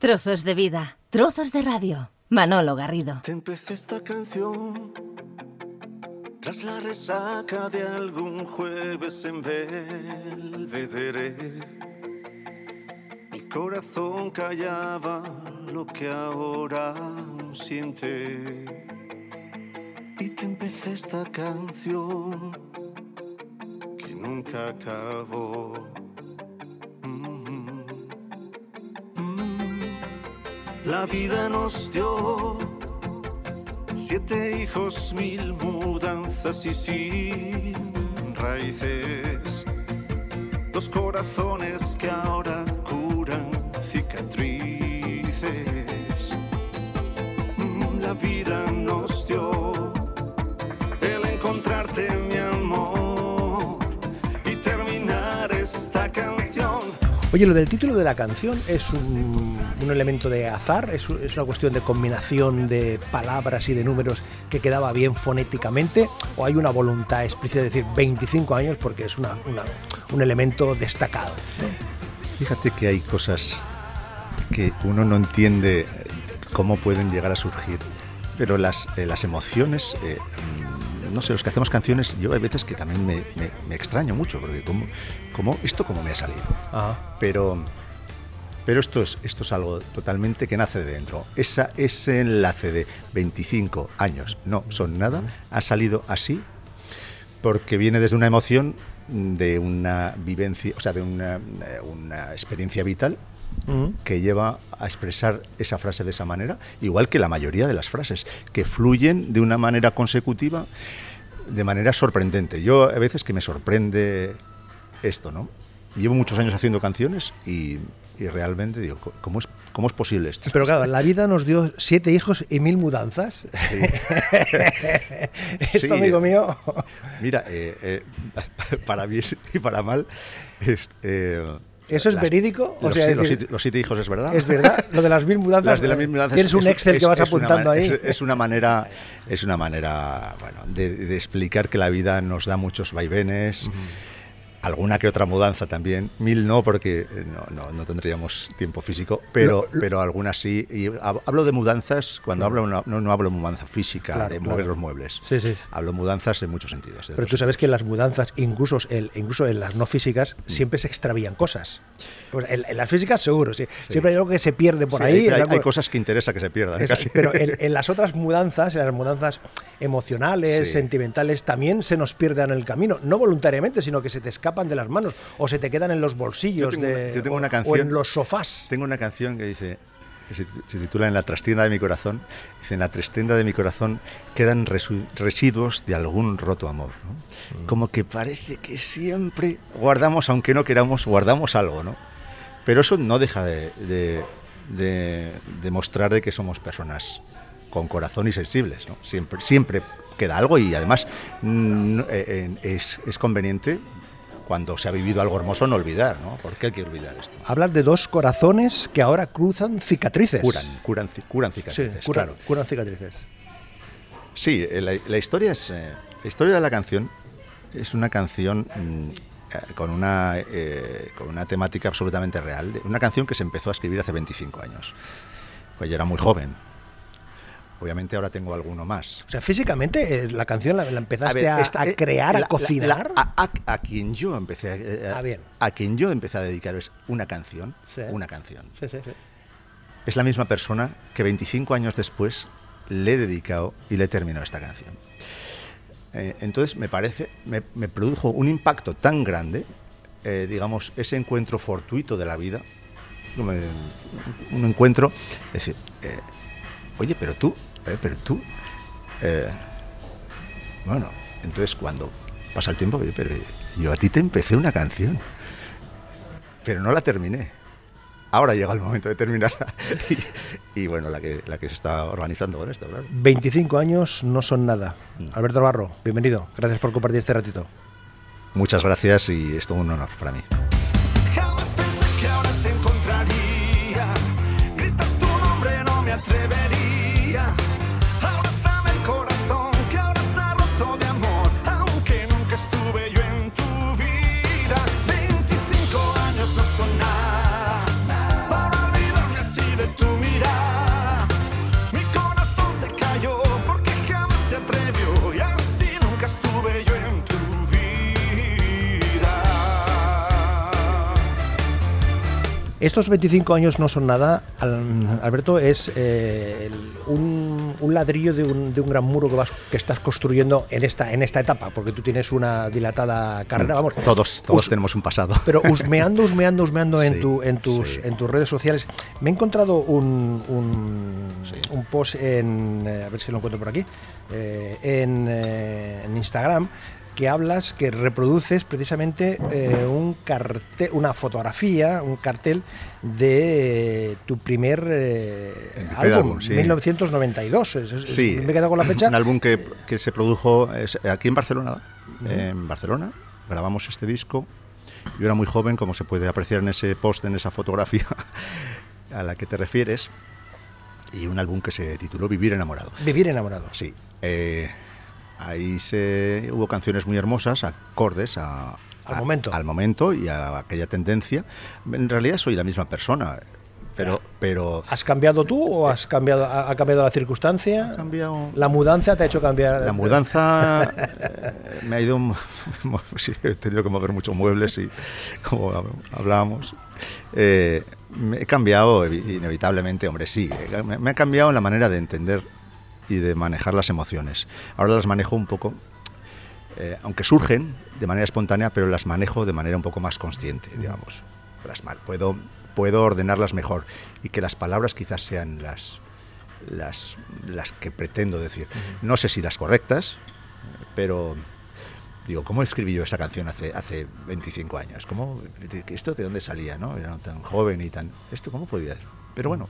Trozos de vida, trozos de radio. Manolo Garrido. Te empecé esta canción tras la resaca de algún jueves en Belvedere. Mi corazón callaba lo que ahora siente. Y te empecé esta canción que nunca acabó. La vida nos dio siete hijos, mil mudanzas y sin raíces. Dos corazones que ahora Oye, lo del título de la canción es un, elemento de azar, es, una cuestión de combinación de palabras y de números que quedaba bien fonéticamente, o hay una voluntad explícita de decir 25 años porque es una, un elemento destacado. Fíjate que hay cosas que uno no entiende cómo pueden llegar a surgir, pero las, eh, las emociones, eh, no sé, los que hacemos canciones, yo hay veces que también me, me- me extraño mucho, porque cómo, cómo- esto cómo me ha salido. Pero, pero esto, es, esto es algo totalmente que nace de dentro. Esa, ese enlace de 25 años, no son nada, ha salido así porque viene desde una emoción de una vivencia, o sea, de una, eh, una experiencia vital que lleva a expresar esa frase de esa manera, igual que la mayoría de las frases, que fluyen de una manera consecutiva, de manera sorprendente. Yo a veces que me sorprende esto, ¿no? Llevo muchos años haciendo canciones y, y realmente digo, "Co- ¿cómo es, cómo es posible esto? Pero claro, la vida nos dio siete hijos y mil mudanzas. Esto, Sí. amigo mío, Mira, eh, eh, para bien y para mal, es, eh, ¿Eso es las- verídico? O los, sea, sí, es los decir- siete, los siete hijos es verdad. es verdad, lo de las mil mudanzas. Las de las mil mudanzas Tienes un es- Excel es- que vas una apuntando ma- ahí. Es, una manera, es una manera, bueno, de, de explicar que la vida nos da muchos vaivenes. Alguna que otra mudanza también, mil no porque eh, no, no, no tendríamos tiempo físico, pero, pero algunas sí. Y hab- hablo de mudanzas cuando hablo, no, no, no hablo mudanza física, Claro, de claro. mover los muebles. Sí, sí. Hablo mudanzas en muchos sentidos. de Pero tú sabes que las mudanzas, incluso, el- incluso en las no físicas, siempre se extravían cosas. En, en las físicas seguro, sí. Siempre hay algo que se pierde por ahí. hay, algo- hay cosas que interesa que se pierdan. es- casi. pero en, en las otras mudanzas, en las mudanzas emocionales, sentimentales, también se nos pierden en el camino. No voluntariamente, sino que se te escapan de las manos o se te quedan en los bolsillos Yo tengo de, yo tengo o- una o canción- en los sofás. Tengo una canción que dice, que se, se titula En la trastienda de mi corazón. Dice, en la trastienda de mi corazón quedan resu- residuos de algún roto amor. ¿no? Como que parece que siempre guardamos, aunque no queramos, guardamos algo, ¿no? Pero eso no deja de, de, de- de mostrar de que somos personas con corazón y sensibles, ¿no? Siempre, siempre queda algo y además mm, eh, es, es conveniente cuando se ha vivido algo hermoso no olvidar, ¿no? ¿Por qué hay que olvidar esto? Hablas de dos corazones que ahora cruzan cicatrices. Curan, curan, curan Sí, cicatrices, curan, claro. curan cicatrices. Sí, eh, la, la historia es eh, la historia de la canción es una canción mm, eh, con una eh, con una temática absolutamente real, una canción que se empezó a escribir hace 25 años. Pues yo era muy joven. Obviamente ahora tengo alguno más. O sea, físicamente eh, la canción la, la empezaste ver, a, esta- a eh, crear, la- a cocinar. la- a, a- a quien yo empecé a, eh, Ah, bien. a quien yo empecé a dedicar es una canción, Sí. una canción. Sí, sí, es la misma persona que 25 años después le he dedicado y le terminó esta canción. Eh, entonces me parece, me, me produjo un impacto tan grande, digamos, ese encuentro fortuito de la vida, un encuentro, es decir, oye, pero tú, eh, pero tú, eh, bueno, entonces cuando pasa el tiempo, pero yo a ti te empecé una canción, pero no la terminé. Ahora llega el momento de terminarla. Y, y bueno, la que, la que se está organizando con esto, claro. 25 años no son nada. Mm. Alberto Barro, bienvenido. Gracias por compartir este ratito. Muchas gracias y es todo un honor para mí. Estos 25 años no son nada, Al- Alberto, es eh, un, un ladrillo de un, de un gran muro que, vas, que estás construyendo en esta, en esta etapa, porque tú tienes una dilatada carrera, vamos. Todos, todos us- tenemos un pasado. Pero husmeando, husmeando, husmeando en, tu, en, tus, sí. en tus redes sociales, me he encontrado un, un, un post en, eh, a ver si lo encuentro por aquí, eh, en, eh, en Instagram, que hablas, que reproduces precisamente eh, un cartel, una fotografía, un cartel de tu primer eh, álbum, álbum, sí. 1992. Es- es- Sí, me he quedado con la fecha. Un álbum que, que se produjo aquí en Barcelona. En Barcelona grabamos este disco. Yo era muy joven, como se puede apreciar en ese post, en esa fotografía a la que te refieres. Y un álbum que se tituló Vivir enamorado. Vivir enamorado. Sí. eh, ahí se, hubo canciones muy hermosas, acordes a, Al a- momento. Al momento y a aquella tendencia. En realidad soy la misma persona, pero, pero ¿Has cambiado tú o has cambiado, ha, cambiado la circunstancia? ha cambiado. La mudanza te ha hecho cambiar. La mudanza eh, me ha ido. sí, he tenido que mover muchos muebles y, como hab- hablábamos, eh, me he cambiado evi- inevitablemente, hombre, sí. eh, Me, me ha cambiado la manera de entender y de manejar las emociones. Ahora las manejo un poco, eh, aunque surgen de manera espontánea, pero las manejo de manera un poco más consciente, digamos. Las puedo, puedo ordenarlas mejor y que las palabras quizás sean las, las, las que pretendo decir. No sé si las correctas, pero digo, ¿cómo escribí yo esa canción hace, hace 25 años? ¿Cómo, ¿Esto de dónde salía? ¿no? Era tan joven y tan... ¿Esto cómo podía...? Pero bueno,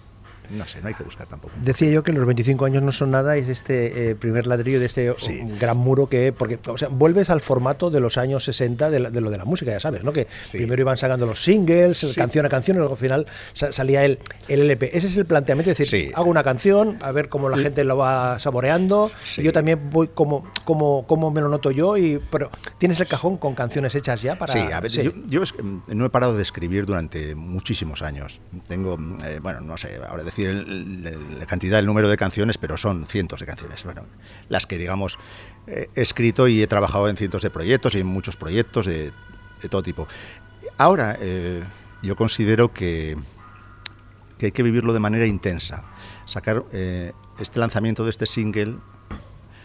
no sé, no hay que buscar tampoco. Decía yo que los 25 años no son nada, es este eh, primer ladrillo de este Sí. um, gran muro que, porque, o sea, vuelves al formato de los años 60 de, la- de lo de la música, ya sabes, ¿no? Que Sí. primero iban sacando los singles, Sí. canción a canción, y luego al final sa- salía el, el LP. Ese es el planteamiento, es decir, Sí. hago una canción, a ver cómo la gente lo va saboreando, y yo también voy como, como, como me lo noto yo, y pero tienes el cajón con canciones hechas ya para... Sí, a ver, yo, mm, no he parado de escribir durante muchísimos años. Tengo, mm, eh, bueno, no sé, ahora decir el- la cantidad, el número de canciones, pero son cientos de canciones. Bueno, las que, digamos, eh, he escrito y he trabajado en cientos de proyectos y en muchos proyectos de, todo tipo. Ahora, eh, yo considero que, que hay que vivirlo de manera intensa. Sacar eh, este lanzamiento de este single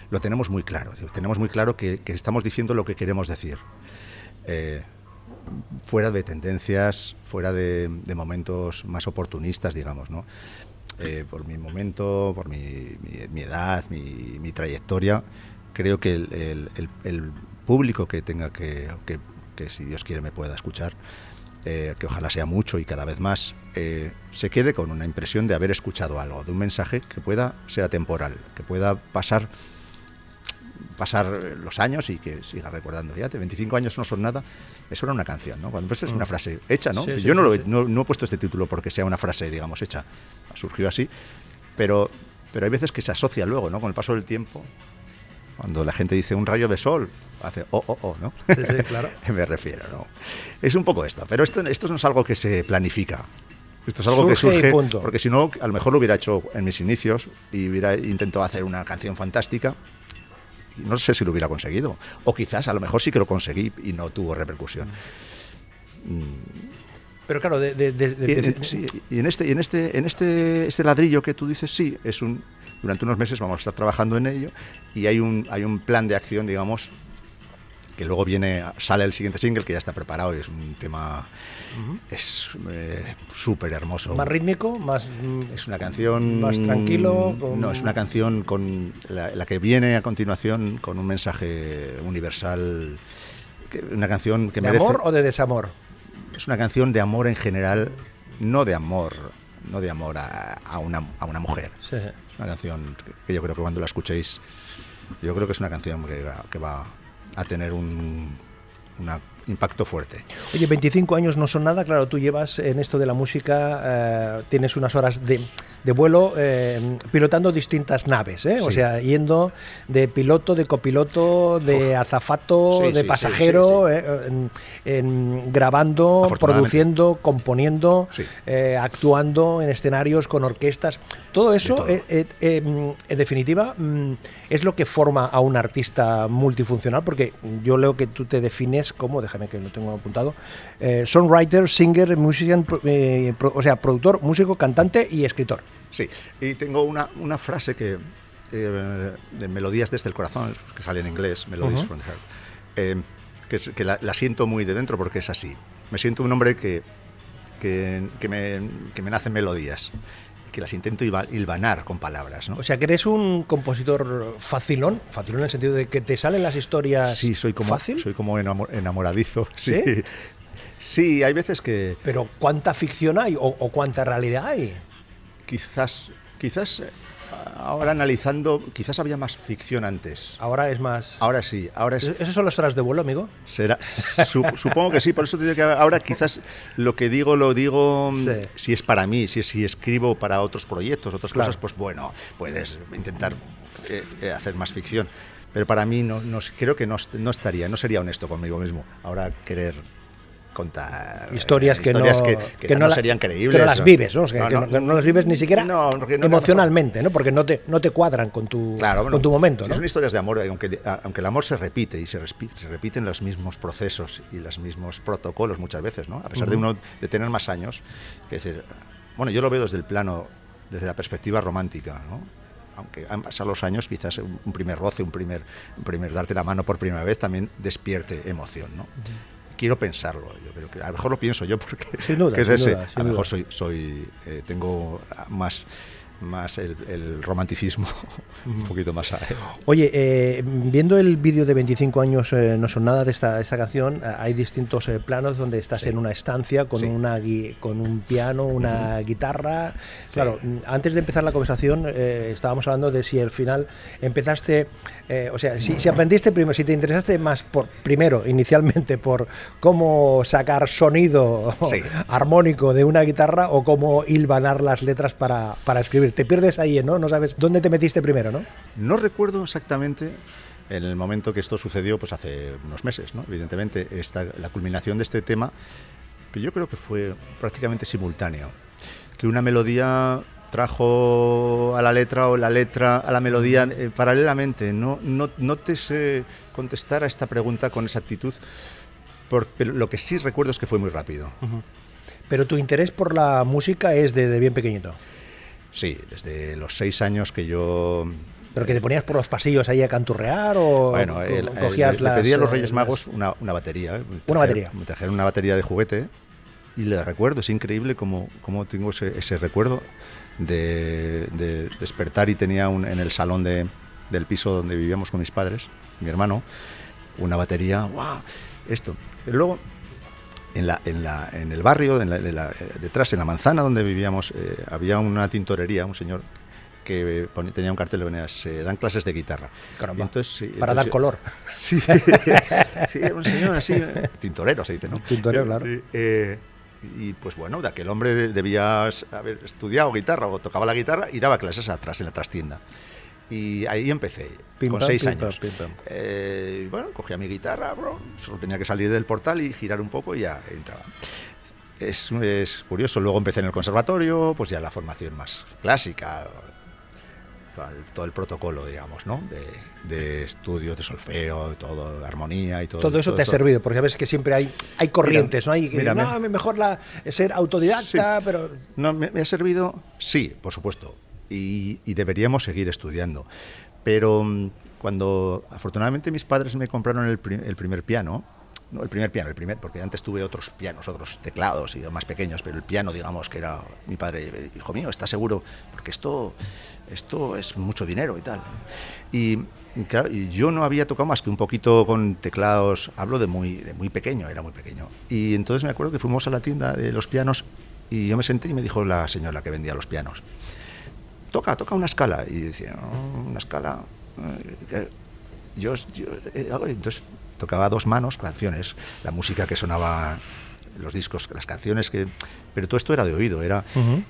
lo tenemos muy claro. Tenemos muy claro que, estamos diciendo lo que queremos decir. Fuera de tendencias, fuera de, de momentos más oportunistas, digamos, ¿no? Eh, por mi momento, por mi, mi- mi edad, mi, mi trayectoria, creo que el, el- el- el público que tenga que, que, que, si Dios quiere, me pueda escuchar, eh, que ojalá sea mucho y cada vez más, eh, se quede con una impresión de haber escuchado algo, de un mensaje que pueda ser atemporal, que pueda pasar pasar los años y que siga recordando. Ya, 25 años no son nada, eso era una canción, ¿no? Cuando pues es una frase hecha, ¿no? Sí, sí, Yo no, lo no, no he puesto este título porque sea una frase, digamos, hecha. Surgió así, pero, pero hay veces que se asocia luego, ¿no? Con el paso del tiempo, cuando la gente dice un rayo de sol, hace oh, oh, oh, ¿no? Sí, sí, claro. Me refiero, ¿no? Es un poco esto, pero esto, esto no es algo que se planifica. Esto es algo que Surge y surge, porque si no, a lo mejor lo hubiera hecho en mis inicios y hubiera intentado hacer una canción fantástica. No sé si lo hubiera conseguido. O quizás a lo mejor sí que lo conseguí y no tuvo repercusión. Pero claro, de, de- de- de- Y, de- en- sí, y en este, y en este, en este, este ladrillo que tú dices, sí, es un. Durante unos meses vamos a estar trabajando en ello y hay un, hay un plan de acción, digamos, que luego viene, sale el siguiente single que ya está preparado y es un tema, es eh, súper hermoso. más rítmico, más... mm, Es una canción. Más tranquilo, con- No, es una canción con la, la que viene a continuación con un mensaje universal. que- Una canción que ¿De merece. amor o de desamor? Es una canción de amor en general, no de amor, no de amor a, a una, a una mujer. Sí. Es una canción que- yo creo que cuando la escuchéis, yo creo que es una canción que va, que va a tener un una impacto fuerte. Oye, 25 años no son nada, claro, tú llevas en esto de la música, eh, tienes unas horas de, de vuelo eh, pilotando distintas naves, ¿eh? o sea, yendo de piloto, de copiloto, de azafato, Sí, de sí, pasajero, eh, en- en grabando, produciendo, componiendo, actuando en escenarios con orquestas. Todo eso, todo. eh, eh, eh, mm, en definitiva, mm, es lo que forma a un artista multifuncional, porque yo leo que tú te defines como, déjame que lo tengo apuntado, eh, songwriter, singer, musician, pro- eh, pro- o sea, productor, músico, cantante y escritor. Sí, y tengo una, una frase que de Melodías desde el corazón, que sale en inglés, Melodies Ujú. from the Heart, que, que la, la siento muy de dentro porque es así. Me siento un hombre que, que, que me, que me nacen melodías, que las intento hilva- hilvanar con palabras. ¿no? O sea, que eres un compositor facilón, facilón en el sentido de que te salen las historias sí, soy como, fácil, soy como enamo- enamoradizo. ¿Sí? Sí, Sí, hay veces que pero ¿cuánta ficción hay o, o cuánta realidad hay? quizás, quizás ahora analizando, quizás había más ficción antes. Ahora es más... Ahora sí, ahora es, ¿Esos son los tras de vuelo, amigo? Será, su- supongo que sí, por eso te digo que ahora quizás lo que digo lo digo mm, Sí. si es para mí, si, si escribo para otros proyectos, otras Claro. cosas, pues bueno, puedes intentar eh, eh, hacer más ficción. Pero para mí no, no- creo que no, no estaría, no sería honesto conmigo mismo. Ahora querer contar eh, Historias que no, que, que no, la- serían creíbles. Que no las vives, ¿no? O sea, no- que no las vives ni siquiera No, no- emocionalmente, ¿no? Porque no te, no te cuadran con tu, Claro, bueno, con tu momento, si ¿no? Son historias de amor, eh, aunque, aunque el amor se repite y se, respi- se repiten los mismos procesos y los mismos protocolos muchas veces, ¿no? A pesar de Ujú. uno de tener más años, que decir, bueno, yo lo veo desde el plano, desde la perspectiva romántica, ¿no? Aunque han pasado los años, quizás un primer roce, un primer, un primer darte la mano por primera vez también despierte emoción, ¿no? Quiero pensarlo, yo creo que a lo mejor lo pienso yo porque Sin duda, que es sin ese. duda, sin a lo mejor soy, soy eh, tengo más más el, el romanticismo un poquito más Oye, eh, viendo el vídeo de 25 años eh, no son nada de esta, esta canción, eh, hay distintos eh, planos donde estás Sí. en una estancia con, Sí. una, gui- con un piano, una guitarra. Claro, mm, antes de empezar la conversación eh, estábamos hablando de si al final empezaste, eh, o sea, si, si aprendiste primero, si te interesaste más por primero, inicialmente, por cómo sacar sonido Sí. armónico de una guitarra o cómo hilvanar las letras para, para escribir. Te pierdes ahí, ¿no? No sabes dónde te metiste primero, ¿no? No recuerdo exactamente en el momento que esto sucedió, pues hace unos meses, ¿no? Evidentemente, esta, la culminación de este tema, que yo creo que fue prácticamente simultáneo. Que una melodía trajo a la letra o la letra a la melodía eh, paralelamente. No, no, no te sé contestar a esta pregunta con exactitud, por- pero lo que sí recuerdo es que fue muy rápido. Pero tu interés por la música es desde bien pequeñito. Sí, desde los seis años que yo ¿Pero que te ponías por los pasillos ahí a canturrear o Bueno, el- el- cogías le las, pedí a los Reyes Magos una, una batería. ¿eh? Una batería. Me trajeron una batería de juguete y le recuerdo, es increíble cómo, cómo tengo ese, ese recuerdo de, de despertar y tenía un- en el salón de- del piso donde vivíamos con mis padres, mi hermano, una batería, ¡guau! Esto. Pero luego, en, la, en, la, en el barrio, en la- en la- eh, detrás, en la manzana donde vivíamos, eh, había una tintorería, un señor que pone- tenía un cartel que ponía, se dan clases de guitarra. Caramba, entonces, sí, para entonces dar color. Sí, sí, un señor así, eh, tintorero se dice, ¿no? Tintorero, claro. Eh, eh, y pues bueno, de aquel hombre de- debía haber estudiado guitarra o tocaba la guitarra y daba clases atrás en la trastienda. Y ahí empecé, Pim, con pam, seis pim, años. pam, pim, pam. Eh, bueno, cogía mi guitarra, bro, solo tenía que salir del portal y girar un poco y ya entraba. Es, es curioso, luego empecé en el conservatorio, pues ya la formación más clásica, todo el protocolo, digamos, ¿no? De, de estudios, de solfeo, todo, armonía y todo. Todo eso te ha servido, porque sabes que siempre hay, hay corrientes, ¿no? Hay mira, no, me- mejor la, ser autodidacta, Sí. pero No, me, me ha servido, sí, por supuesto, y, y deberíamos seguir estudiando. Pero mm, cuando afortunadamente mis padres me compraron el, pri- el primer piano, no el primer piano, el primer, porque antes tuve otros pianos, otros teclados y más pequeños, pero el piano, digamos, que era mi padre, hijo mío, ¿estás seguro? Porque esto, esto es mucho dinero y tal. Y, claro, yo no había tocado más que un poquito con teclados, hablo de muy, de muy pequeño, era muy pequeño. Y entonces me acuerdo que fuimos a la tienda de los pianos y yo me senté y me dijo la señora que vendía los pianos, toca, toca una escala. Y decía, "No, una escala. eh, yo, yo, eh, hago", y entonces tocaba a dos manos canciones, la música que sonaba los discos, las canciones que... Pero todo esto era de oído, era...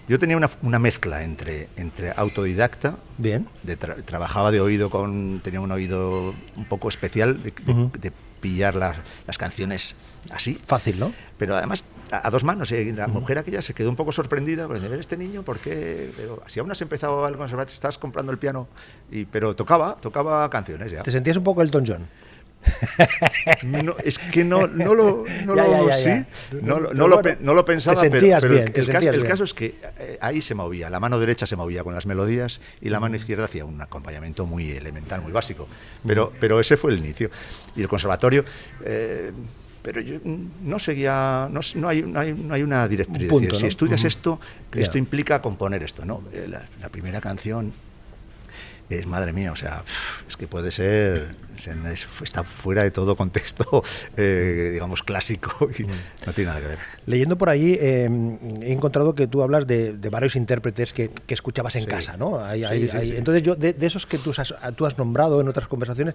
Yo tenía una, una mezcla entre, entre autodidacta, Bien. de tra- trabajaba de oído con... Tenía un oído un poco especial de, de pillar las, las canciones así. Fácil, ¿no? Pero además a, a dos manos. Y la mujer aquella se quedó un poco sorprendida. Pues, ver este niño, ¿por qué? Pero si aún has empezado al conservatorio, estás comprando el piano. Y, pero tocaba, tocaba canciones ya. Te sentías un poco Elton John. No, es que no, no lo, no lo- pensaba, te pero- bien, el, te el caso, sentías el bien. caso es que eh, ahí se movía, la mano derecha se movía con las melodías y la mano izquierda hacía un acompañamiento muy elemental, muy básico. Pero, pero ese fue el inicio. Y el conservatorio... eh, pero yo mm, no seguía, no, no hay, no, hay, no hay una directriz. Un punto, es decir, ¿no? Si estudias esto, esto implica componer esto. ¿no? Eh, La, la primera canción es madre mía, o sea, es que puede ser, es- está fuera de todo contexto, eh, digamos, clásico y no tiene nada que ver. Leyendo por allí, eh, he encontrado que tú hablas de, de varios intérpretes que, que escuchabas en Sí. casa, ¿no? Hay- Sí, hay- sí, hay- sí. Entonces, yo, de, de esos que tú has, tú has nombrado en otras conversaciones,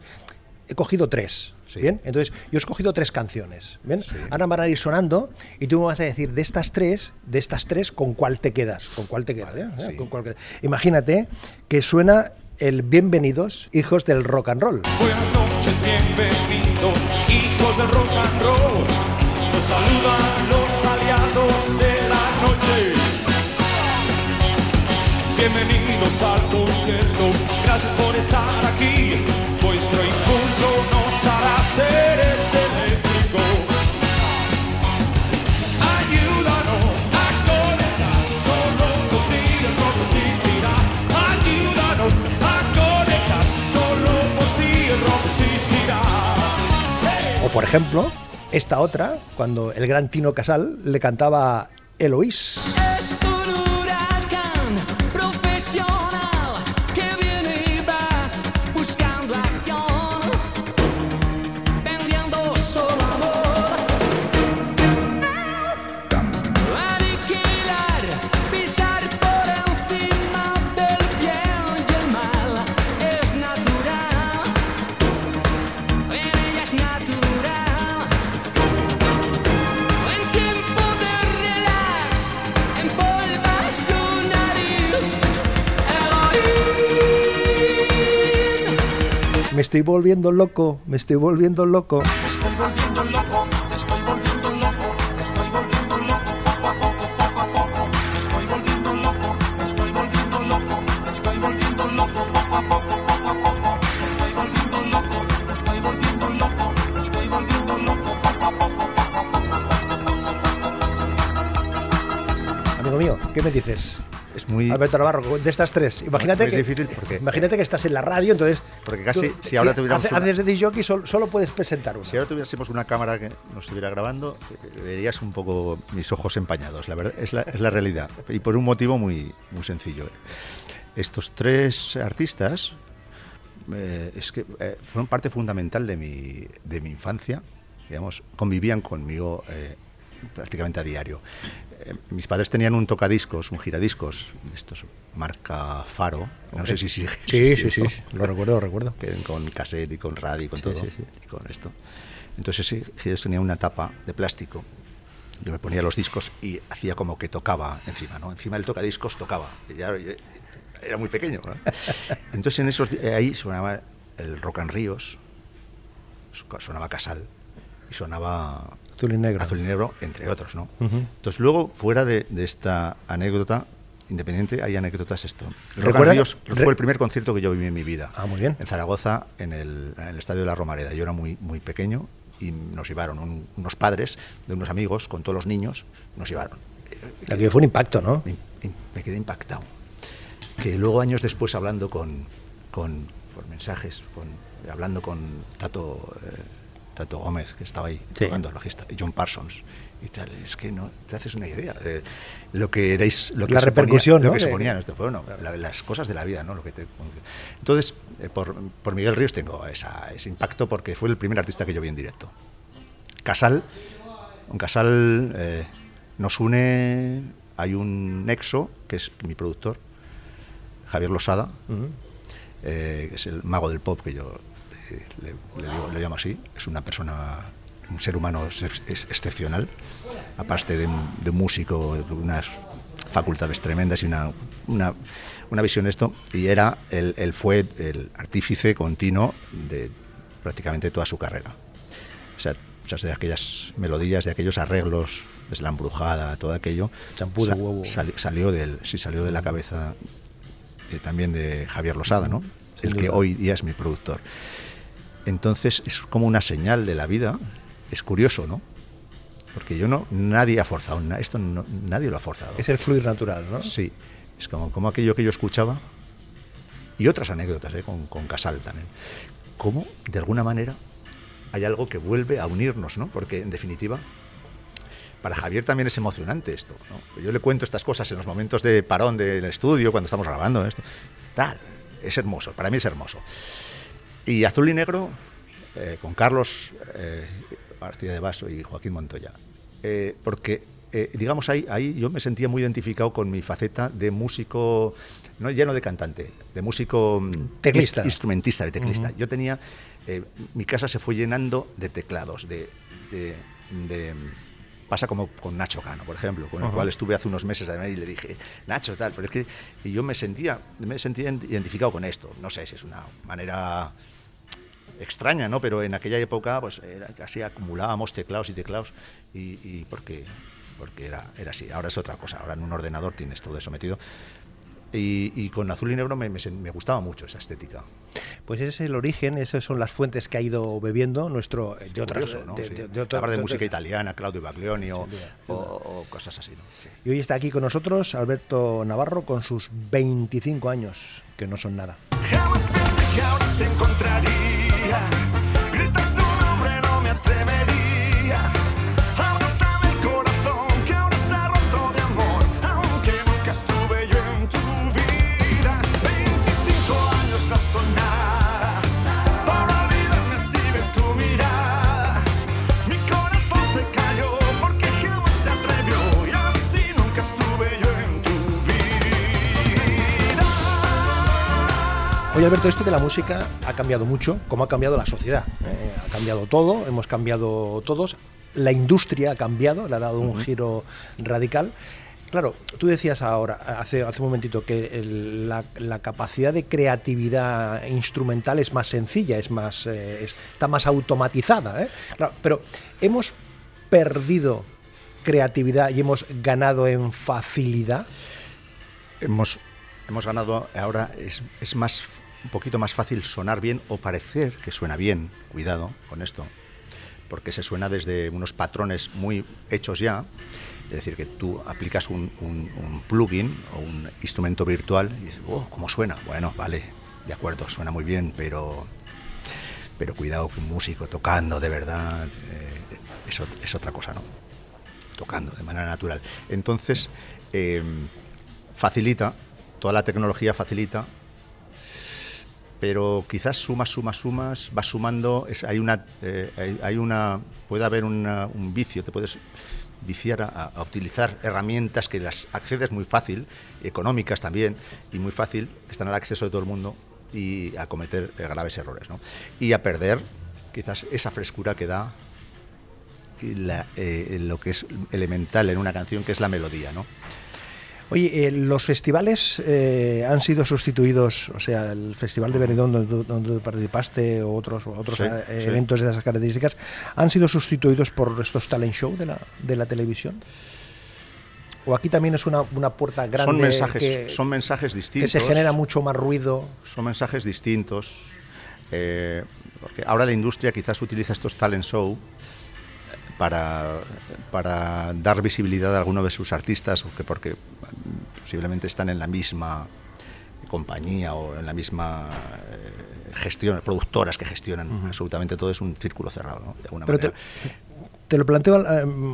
he cogido tres. Sí. ¿Bien? Entonces, yo he escogido tres canciones. ¿Bien? Sí. Ahora van a ir sonando y tú me vas a decir de estas tres, de estas tres, ¿con cuál te quedas? ¿Con cuál te quedas? Vale, eh? sí. ¿Con cuál quedas? Imagínate que suena el Bienvenidos, hijos del rock and roll. Buenas noches, bienvenidos, hijos del rock and roll. Nos saludan los aliados de la noche. Bienvenidos al concierto, gracias por estar aquí. Hará seres eléctricos. Ayúdanos a conectar, solo contigo el rock existirá. Ayúdanos a conectar, solo ti el rock existirá. Hey. O por ejemplo, esta otra, cuando el gran Tino Casal le cantaba Eloís. Estoy volviendo loco, me estoy volviendo loco. Estoy volviendo loco, me estoy volviendo loco, me estoy volviendo loco, poco a poco, poco a poco. Me estoy volviendo loco, me estoy volviendo loco, me estoy volviendo loco, poco a poco, poco a poco. Me estoy volviendo loco, me estoy volviendo loco, me estoy volviendo loco, poco a poco, Amigo mío, ¿qué me dices? Es muy... Alberto Navarro, de estas tres. Imagínate que, difícil porque- imagínate que estás en la radio, entonces. Porque casi, si ahora tuviéramos una- haces de jockey, solo, solo puedes presentar uno. Si ahora tuviésemos una cámara que nos estuviera grabando, verías un poco mis ojos empañados, la verdad, es la, es la realidad. Y por un motivo muy, muy sencillo. Estos tres artistas eh, es que eh, fueron parte fundamental de mi, de mi infancia, digamos, convivían conmigo eh, prácticamente a diario. Eh, mis padres tenían un tocadiscos, un giradiscos, estos marca Faro, no sé si Sí, sí, sí, lo recuerdo, lo recuerdo. con cassette y con radio y con Sí, todo, sí, y con esto. Entonces sí, Gides tenía una tapa de plástico. Yo me ponía los discos y hacía como que tocaba encima, ¿no? Encima del tocadiscos tocaba. Ya- ya- era muy pequeño, ¿no? Entonces en esos di- ahí sonaba el Rock and Ríos, sonaba Casal y sonaba Azul y negro. Azul y Negro, entre otros, ¿no? Entonces luego, fuera de, de esta anécdota, independiente, hay anécdotas esto. Recuerda- re- fue el primer concierto que yo viví en mi vida. Ah, muy bien. En Zaragoza, en el, en el Estadio de la Romareda. Yo era muy, muy pequeño y nos llevaron un- unos padres de unos amigos con todos los niños, nos llevaron. Aquello fue un impacto, ¿no? Me, me quedé impactado. Que luego, años después, hablando con, con por mensajes, con, hablando con Tato, eh, Tato Gómez, que estaba ahí Sí. tocando el bajista, y John Parsons, y tal, es que no te haces una idea de lo que erais, lo que La se repercusión, ponía, ¿no? lo que se ponía en este pueblo, no, la- las cosas de la vida, ¿no? Lo que te- entonces, eh, por, por Miguel Ríos tengo esa- ese impacto porque fue el primer artista que yo vi en directo. Casal, un Casal eh, nos une, hay un nexo, que es mi productor, Javier Losada, eh, que es el mago del pop, que yo le, le digo- le llamo así, es una persona un ser humano ex- excepcional, aparte de un, de músico, de unas facultades tremendas y una, una, una visión esto, y era, él, él fue el artífice continuo de prácticamente toda su carrera. O sea, muchas de aquellas melodías, de aquellos arreglos, es la embrujada, todo aquello, Champú de huevo. sali- salió, del, sí, salió de la cabeza eh, también de Javier Losada, ¿no? El que hoy día es mi productor. Entonces es como una señal de la vida. Es curioso, ¿no? Porque yo no, nadie ha forzado, esto no- nadie lo ha forzado. Es el fluir natural, ¿no? Sí, es como, como aquello que yo escuchaba y otras anécdotas ¿eh? con, con Casal también. Cómo, de alguna manera, hay algo que vuelve a unirnos, ¿no? Porque, en definitiva, para Javier también es emocionante esto, ¿no? Yo le cuento estas cosas en los momentos de parón del estudio, cuando estamos grabando esto. Tal, es hermoso, para mí es hermoso. Y Azul y Negro, eh, con Carlos eh, García de Vaso y Joaquín Montoya. Eh, porque, digamos, ahí, ahí yo me sentía muy identificado con mi faceta de músico, no ya no de cantante, de músico mm, Teclista. ins- instrumentista, de teclista. Yo tenía, mi casa se fue llenando de teclados, de, de- de- pasa como con Nacho Cano, por ejemplo, con el cual estuve hace unos meses además y le dije, Nacho, tal, pero es que y yo me sentía, me sentía identificado con esto. No sé si es una manera extraña, ¿no? Pero en aquella época, pues era casi acumulábamos teclados y teclados y, y porque, porque era, era así. Ahora es otra cosa. Ahora en un ordenador tienes todo eso metido. Y, y con azul y negro me, me gustaba mucho esa estética. Pues ese es el origen, esas son las fuentes que ha ido bebiendo nuestro de otras Curioso, ¿no? de- Sí. de- de música italiana, Claudio Baglioni o, o- o cosas así, ¿no? Sí. Y hoy está aquí con nosotros Alberto Navarro con sus 25 años, que no son nada. Jamás pensé que ahora te encontraría. Oye Alberto, esto de la música ha cambiado mucho, como ha cambiado la sociedad. ¿eh? Ha cambiado todo, hemos cambiado todos, la industria ha cambiado, le ha dado un giro radical. Claro, tú decías ahora, hace, hace un momentito, que el- la, la capacidad de creatividad instrumental es más sencilla, es más, eh, es- está más automatizada. ¿eh? Claro, pero hemos perdido creatividad y hemos ganado en facilidad. Hemos, hemos ganado, ahora es, es más, un poquito más fácil sonar bien o parecer que suena bien, cuidado con esto, porque se suena desde unos patrones muy hechos ya, es decir, que tú aplicas un, plugin o un instrumento virtual y dices, oh, ¿cómo suena? Bueno, vale, de acuerdo, suena muy bien, pero, pero cuidado que un músico tocando de verdad eh, es, ot- es otra cosa, ¿no? tocando de manera natural. Entonces, eh, facilita, toda la tecnología facilita, pero quizás sumas, sumas, sumas, vas sumando, es- hay una, eh, hay, una, puede haber un vicio, te puedes viciar a, utilizar herramientas que las accedes muy fácil, económicas también, y muy fácil, que están al acceso de todo el mundo, y a cometer eh, graves errores, ¿no? Y a perder quizás esa frescura que da eh, lo que es elemental en una canción, que es la melodía, ¿no? Oye, eh, los festivales eh, han sido sustituidos, o sea, el Festival de Benidorm donde, participaste o otros, o otros Sí, eh, sí. eventos de esas características, han sido sustituidos por estos talent show de la, de la televisión. O aquí también es una, una puerta grande son mensajes, que, son mensajes que distintos. se genera mucho más ruido. Son mensajes distintos. eh, porque ahora la industria quizás utiliza estos talent show para, para dar visibilidad a alguno de sus artistas, o que porque mm, posiblemente están en la misma compañía o en la misma eh, gestión, productoras que gestionan absolutamente todo, es un círculo cerrado, ¿no? De alguna Pero te, manera. te lo planteo al,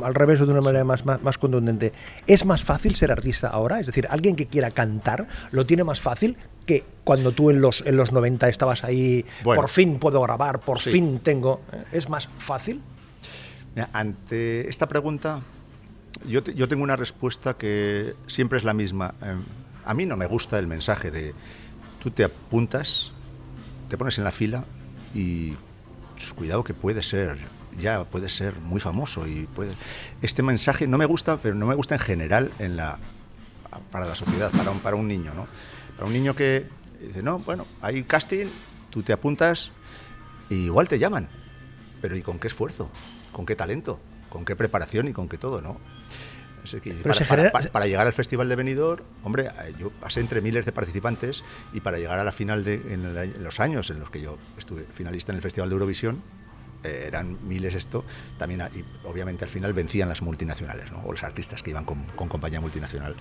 al revés o de una manera más, más, más contundente. ¿Es más fácil ser artista ahora? Es decir, alguien que quiera cantar lo tiene más fácil que cuando tú en los, en los 90 estabas ahí, Bueno. por fin puedo grabar, por Sí. fin tengo. ¿eh? ¿Es más fácil? Ante esta pregunta, yo, yo tengo una respuesta que siempre es la misma. Em, a mí no me gusta el mensaje de tú te apuntas, te pones en la fila y pues, cuidado que puede ser. ya puedes ser muy famoso y. Este mensaje no me gusta, pero no me gusta en general en la, para la sociedad, para un, para un niño, ¿no? Para un niño que dice, no, bueno, hay casting, tú te apuntas y igual te llaman, pero ¿y con qué esfuerzo? ¿Con qué talento? ¿Con qué preparación y con qué todo, no? Para, se para- genera- para- para llegar al Festival de Benidorm, hombre, eh, yo pasé entre miles de participantes y para llegar a la final de en, los años en los que yo estuve finalista en el Festival de Eurovisión, eh, eran miles esto, también y obviamente al final vencían las multinacionales, ¿no? o los artistas que iban con, con compañía multinacional,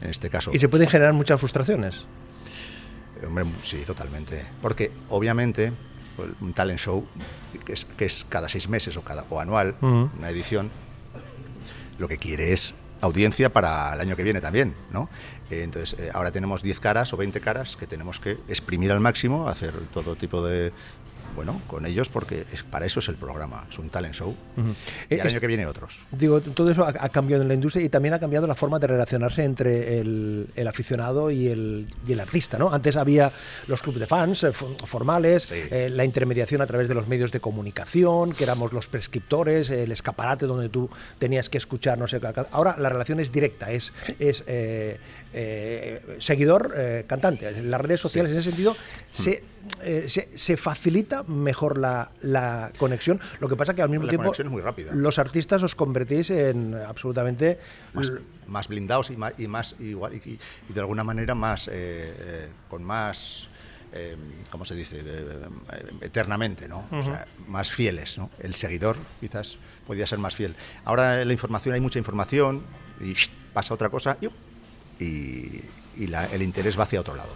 en este caso. Y se pueden generar muchas frustraciones. Hombre, sí, totalmente. Porque obviamente un talent show, que es, que es cada seis meses o, cada, o anual, una edición, lo que quiere es audiencia para el año que viene también, ¿no? Eh, entonces, eh, ahora tenemos 10 caras o 20 caras que tenemos que exprimir al máximo, hacer todo tipo de... Bueno, con ellos, porque es, para eso es el programa, es un talent show. Y el es- año que viene otros. Digo, todo eso ha, ha cambiado en la industria y también ha cambiado la forma de relacionarse entre el, el aficionado y el, y el artista, ¿no? Antes había los clubes de fans eh, fo- formales, Sí. eh, la intermediación a través de los medios de comunicación, que éramos los prescriptores, el escaparate donde tú tenías que escuchar, no sé, ca- ahora la relación es directa, es, es eh, eh, seguidor, eh, cantante. En las redes sociales, en ese sentido, se, eh, se, se facilita mejor la, la conexión. Lo que pasa que al mismo La tiempo es muy rápida. los artistas os convertís en absolutamente más, más blindados y más, y más igual y, y- y de alguna manera más con más eh, ¿cómo se dice? Eh, eternamente, ¿no? O sea, más fieles, ¿no? El seguidor quizás podía ser más fiel. Ahora en la información hay mucha información y pasa otra cosa. Y, el interés va hacia otro lado.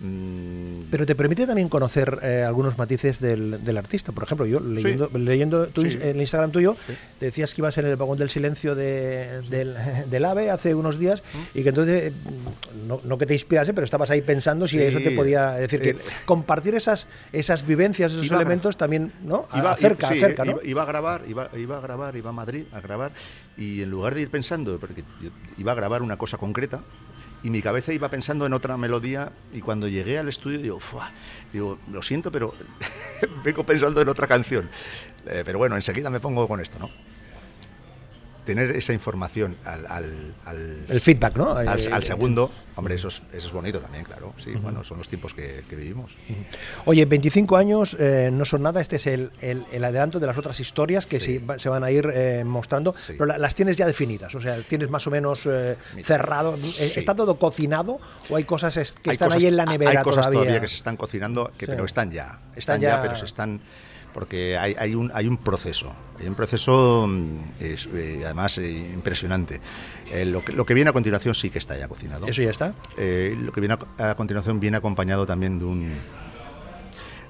Mm, pero te permite también conocer eh, algunos matices del, del artista. Por ejemplo, yo leyendo, leyendo tu Sí. el Instagram tuyo, te decías que ibas en el vagón del silencio de- del, del AVE hace unos días y que entonces, eh, no, no que te inspirase, pero estabas ahí pensando si Sí. eso te podía decir que El- compartir esas, esas vivencias, esos elementos también, ¿no? Iba, acerca, sí, acerca, ¿no? iba, iba a grabar, iba, iba a grabar, iba a Madrid a grabar y en lugar de ir pensando, porque yo iba a grabar una cosa concreta y mi cabeza iba pensando en otra melodía y cuando llegué al estudio digo, "Fua", digo, lo siento, pero vengo pensando en otra canción. Eh, pero bueno, enseguida me pongo con esto, ¿no? Tener esa información al, al- al- El feedback, ¿no? al, Eh, al segundo, hombre, eso es, eso es bonito también, claro. Sí, bueno, son los tiempos que, que vivimos. Oye, 25 años eh, no son nada, este es el, el- el adelanto de las otras historias que Sí. va- se van a ir eh, mostrando, Sí. pero la- las tienes ya definidas, o sea, tienes más o menos eh, cerrado. Eh, sí. ¿Está todo cocinado o hay cosas que Hay están cosas- ahí en la nevera Hay cosas todavía? que se están cocinando, que, pero están ya. Están Están, ya, ya- pero se están. Porque hay, hay, un, hay un proceso. Hay un proceso, mm, es, eh, además, eh, impresionante. Eh, lo, que, lo que viene a continuación sí que está ya cocinado. ¿Eso ya está? Lo que viene a, a continuación viene acompañado también de un,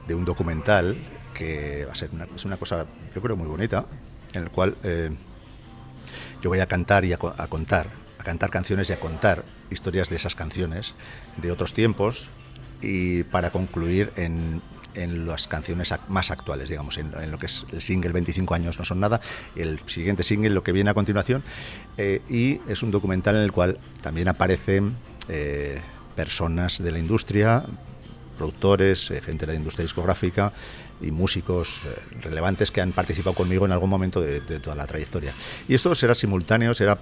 de un documental que va a ser una, es una cosa, yo creo, muy bonita, en el cual yo voy a cantar y a, a contar, a cantar canciones y a contar historias de esas canciones de otros tiempos y para concluir en, en las canciones más actuales, digamos, en, lo que es el single 25 años no son nada, el siguiente single, lo que viene a continuación, eh, y es un documental en el cual también aparecen eh, personas de la industria, productores, eh, gente de la industria discográfica y músicos relevantes que han participado conmigo en algún momento de, de toda la trayectoria. Y esto será simultáneo, será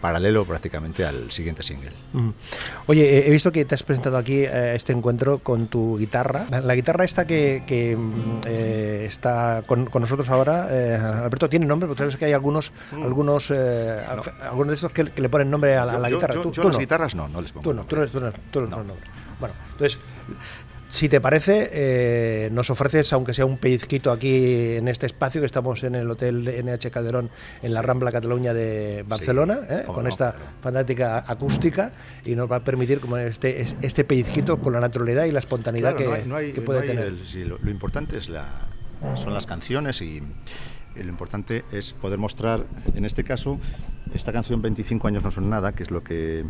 paralelo prácticamente al siguiente single. Oye, eh, he visto que te has presentado aquí a este encuentro con tu guitarra. La, la guitarra esta que, que, mm, eh, está con, con nosotros ahora, eh, Alberto, ¿tiene nombre? Porque sabes que hay algunos, algunos, eh, al- algunos de estos que, que le ponen nombre a la, a la Mm. Yo- guitarra. yo- tú, yo tú las no. guitarras no, no les pongo Tú no, tú nombre. no, tú no, tú no No. pones nombre. Bueno, entonces, si te parece, eh, nos ofreces, aunque sea un pellizquito aquí en este espacio, que estamos en el Hotel NH Calderón, en la Rambla Cataluña de Barcelona, ¿eh? con no, esta fantástica acústica, y nos va a permitir como este, es- este pellizquito con la naturalidad y la espontaneidad Claro, que, no hay- no hay- que puede hay tener. el- sí, lo, lo importante es la, son las canciones y, y lo importante es poder mostrar, en este caso, esta canción 25 años no son nada, que es lo que,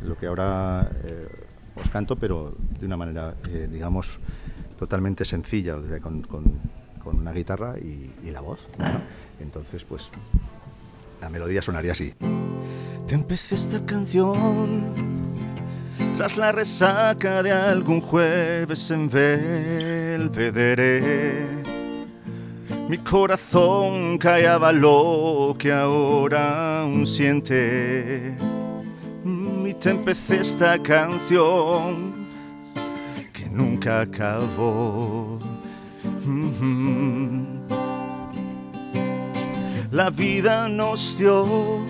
lo que ahora eh, os canto, pero de una manera, eh, digamos, totalmente sencilla, con, con- con una guitarra y, y la voz. ¿no? Entonces, pues, la melodía sonaría así. Te empecé esta canción tras la resaca de algún jueves en Belvedere. Mi corazón callaba lo que ahora aún siente. Y te empecé esta canción acabó. La vida nos dio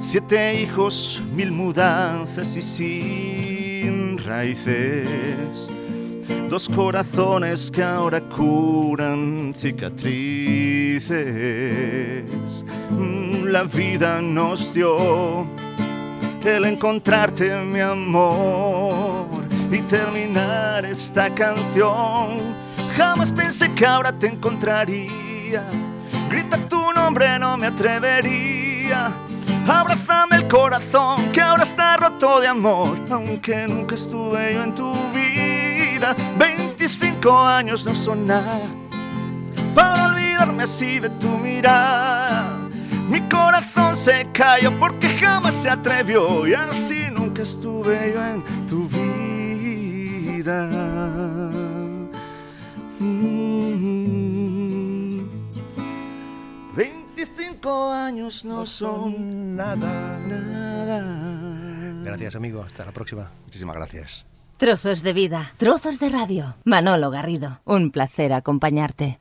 siete hijos, mil mudanzas y sin raíces. Dos corazones que ahora curan cicatrices. Mm, La vida nos dio el encontrarte, mi amor, y terminar esta canción. Jamás pensé que ahora te encontraría. Grita tu nombre, no me atrevería. Abrázame el corazón que ahora está roto de amor, aunque nunca estuve yo en tu vida. 25 años no son nada para olvidarme así de tu mirada. Mi corazón se cayó porque jamás se atrevió y así nunca estuve yo en tu vida. Mm. 25 años no son nada. nada. Gracias, amigo. Hasta la próxima. Muchísimas gracias. Trozos de vida, trozos de radio. Manolo Garrido, un placer acompañarte.